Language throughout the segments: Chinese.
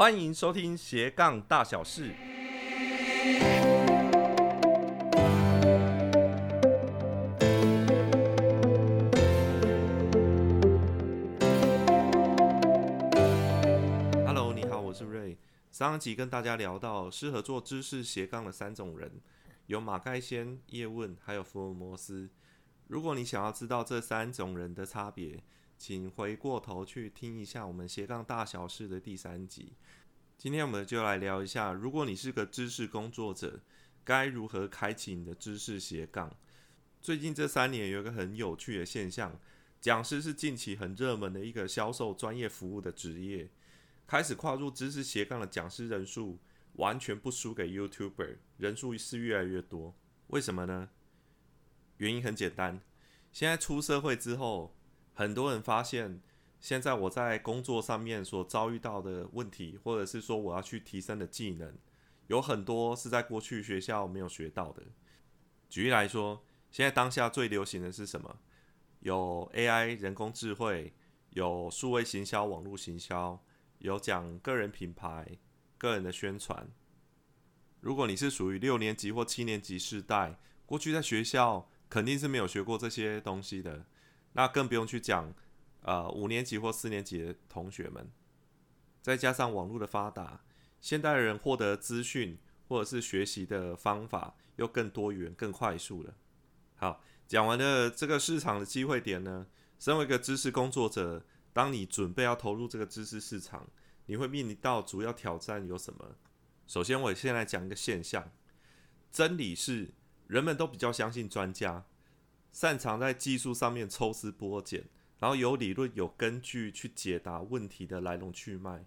欢迎收听斜杠大小事。Hello，你好，我是瑞。上一集跟大家聊到适合做知识斜杠的三种人，有马盖先、叶问，还有福尔摩斯。如果你想要知道这三种人的差别，请回过头去听一下我们斜杠大小事的第三集。今天我们就来聊一下，如果你是个知识工作者，该如何开启你的知识斜杠？最近这三年有一个很有趣的现象，讲师是近期很热门的一个销售专业服务的职业。开始跨入知识斜杠的讲师人数，完全不输给 YouTuber，人数是越来越多。为什么呢？原因很简单，现在出社会之后。很多人发现，现在我在工作上面所遭遇到的问题，或者是说我要去提升的技能，有很多是在过去学校没有学到的。举例来说，现在当下最流行的是什么？有 AI 人工智慧，有数位行销、网络行销，有讲个人品牌、个人的宣传。如果你是属于六年级或七年级世代，过去在学校肯定是没有学过这些东西的。那更不用去讲，呃，五年级或四年级的同学们，再加上网络的发达，现代人获得资讯或者是学习的方法又更多元、更快速了。好，讲完了这个市场的机会点呢，身为一个知识工作者，当你准备要投入这个知识市场，你会面临到主要挑战有什么？首先，我先来讲一个现象，真理是人们都比较相信专家。擅长在技术上面抽丝剥茧，然后有理论、有根据去解答问题的来龙去脉。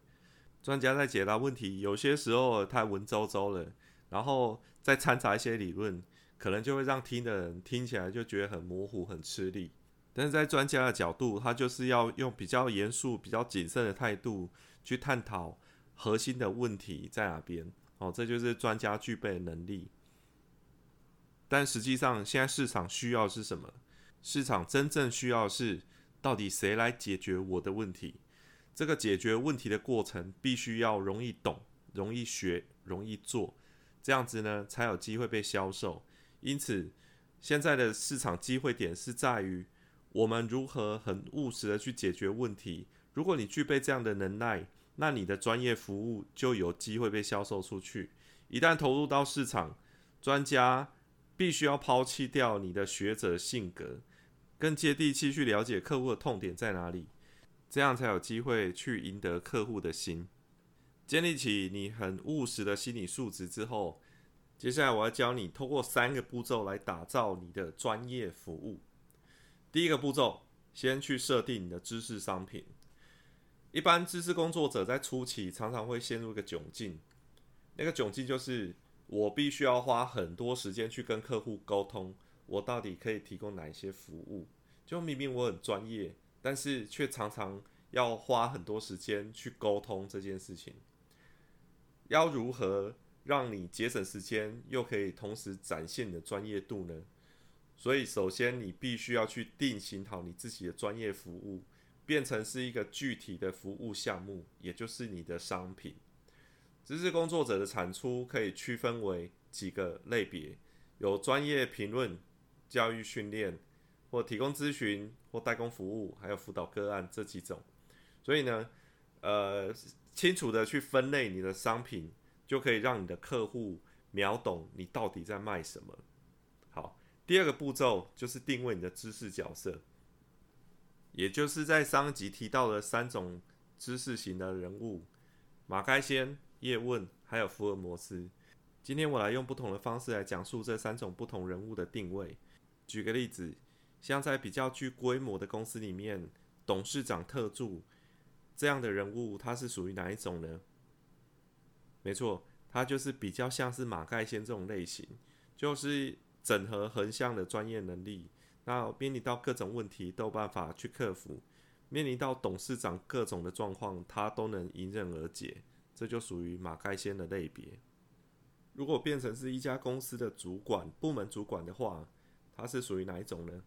专家在解答问题，有些时候太文绉绉了，然后再掺杂一些理论，可能就会让听的人听起来就觉得很模糊、很吃力。但是在专家的角度，他就是要用比较严肃、比较谨慎的态度去探讨核心的问题在哪边。哦，这就是专家具备的能力。但实际上，现在市场需要是什么？市场真正需要是，到底谁来解决我的问题？这个解决问题的过程，必须要容易懂、容易学、容易做，这样子呢，才有机会被销售。因此，现在的市场机会点是在于，我们如何很务实的去解决问题。如果你具备这样的能耐，那你的专业服务就有机会被销售出去。一旦投入到市场，专家。必须要抛弃掉你的学者性格，更接地气去了解客户的痛点在哪里，这样才有机会去赢得客户的心。建立起你很务实的心理素质之后，接下来我要教你通过三个步骤来打造你的专业服务。第一个步骤，先去设定你的知识商品。一般知识工作者在初期常常会陷入一个窘境，那个窘境就是。我必须要花很多时间去跟客户沟通，我到底可以提供哪一些服务？就明明我很专业，但是却常常要花很多时间去沟通这件事情。要如何让你节省时间，又可以同时展现你的专业度呢？所以，首先你必须要去定型好你自己的专业服务，变成是一个具体的服务项目，也就是你的商品。知识工作者的产出可以区分为几个类别，有专业评论、教育训练，或提供咨询或代工服务，还有辅导个案这几种。所以呢，呃，清楚的去分类你的商品，就可以让你的客户秒懂你到底在卖什么。好，第二个步骤就是定位你的知识角色，也就是在上集提到的三种知识型的人物，马开先。叶问还有福尔摩斯，今天我来用不同的方式来讲述这三种不同人物的定位。举个例子，像在比较具规模的公司里面，董事长特助这样的人物，他是属于哪一种呢？没错，他就是比较像是马盖先这种类型，就是整合横向的专业能力，那面临到各种问题都有办法去克服，面临到董事长各种的状况，他都能迎刃而解。这就属于马盖先的类别。如果变成是一家公司的主管、部门主管的话，他是属于哪一种呢？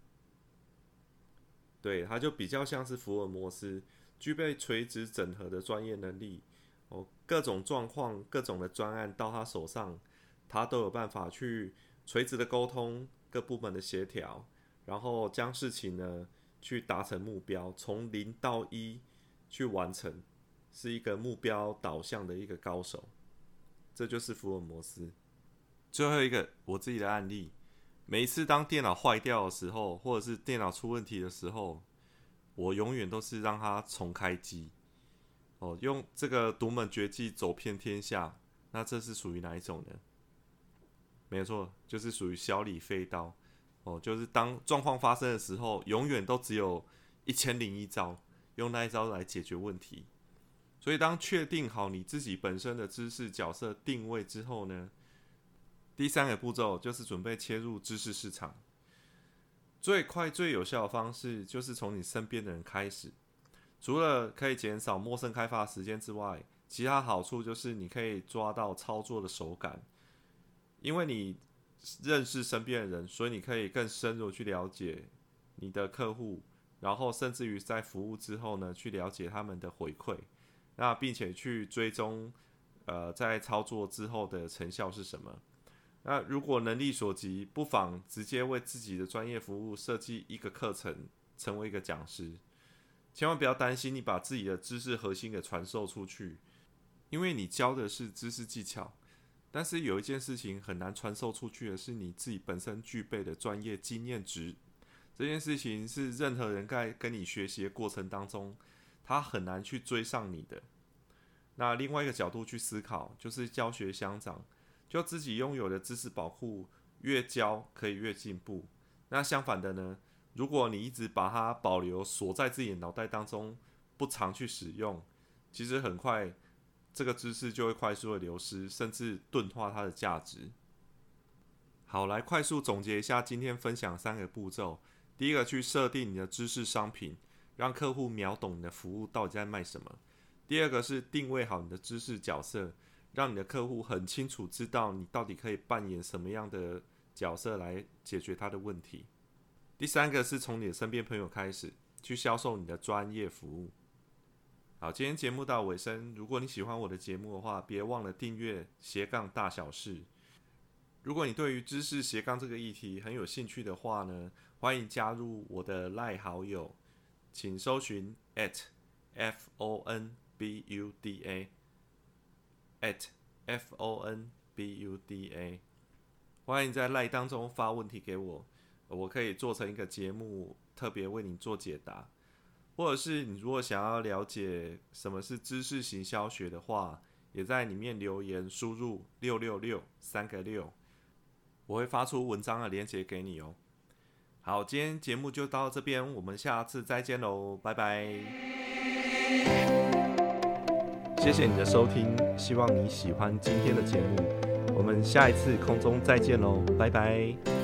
对，他就比较像是福尔摩斯，具备垂直整合的专业能力，哦，各种状况、各种的专案到他手上，他都有办法去垂直的沟通各部门的协调，然后将事情呢去达成目标，从零到一去完成，是一个目标导向的一个高手。这就是福尔摩斯。最后一个我自己的案例，每一次当电脑坏掉的时候，或者是电脑出问题的时候，我永远都是让它重开机。哦，用这个独门绝技走遍天下，那这是属于哪一种呢？没错，就是属于小李飞刀。哦，就是当状况发生的时候，永远都只有一千零一招，用那一招来解决问题。所以，当确定好你自己本身的知识角色定位之后呢，第三个步骤就是准备切入知识市场。最快最有效的方式就是从你身边的人开始。除了可以减少陌生开发时间之外，其他好处就是你可以抓到操作的手感。因为你认识身边的人，所以你可以更深入去了解你的客户，然后甚至于在服务之后呢，去了解他们的回馈。那并且去追踪，呃，在操作之后的成效是什么？那如果能力所及，不妨直接为自己的专业服务设计一个课程，成为一个讲师。千万不要担心你把自己的知识核心给传授出去，因为你教的是知识技巧，但是有一件事情很难传授出去的是你自己本身具备的专业经验值。这件事情是任何人在跟你学习的过程当中。他很难去追上你的。那另外一个角度去思考，就是教学相长，就自己拥有的知识宝库越教可以越进步。那相反的呢？如果你一直把它保留锁在自己的脑袋当中，不常去使用，其实很快这个知识就会快速的流失，甚至钝化它的价值。好，来快速总结一下今天分享三个步骤。第一个，去设定你的知识商品。让客户秒懂你的服务到底在卖什么。第二个是定位好你的知识角色，让你的客户很清楚知道你到底可以扮演什么样的角色来解决他的问题。第三个是从你的身边朋友开始去销售你的专业服务。好，今天节目到尾声，如果你喜欢我的节目的话，别忘了订阅斜杠大小事。如果你对于知识斜杠这个议题很有兴趣的话呢，欢迎加入我的赖好友。请搜寻 at f o n b u d a at f o n b u d a，欢迎在赖当中发问题给我，我可以做成一个节目，特别为你做解答。或者是你如果想要了解什么是知识行销学的话，也在里面留言输入六六六三个六，我会发出文章的链接给你哦。好，今天节目就到这边，我们下次再见喽，拜拜！谢谢你的收听，希望你喜欢今天的节目，我们下一次空中再见喽，拜拜！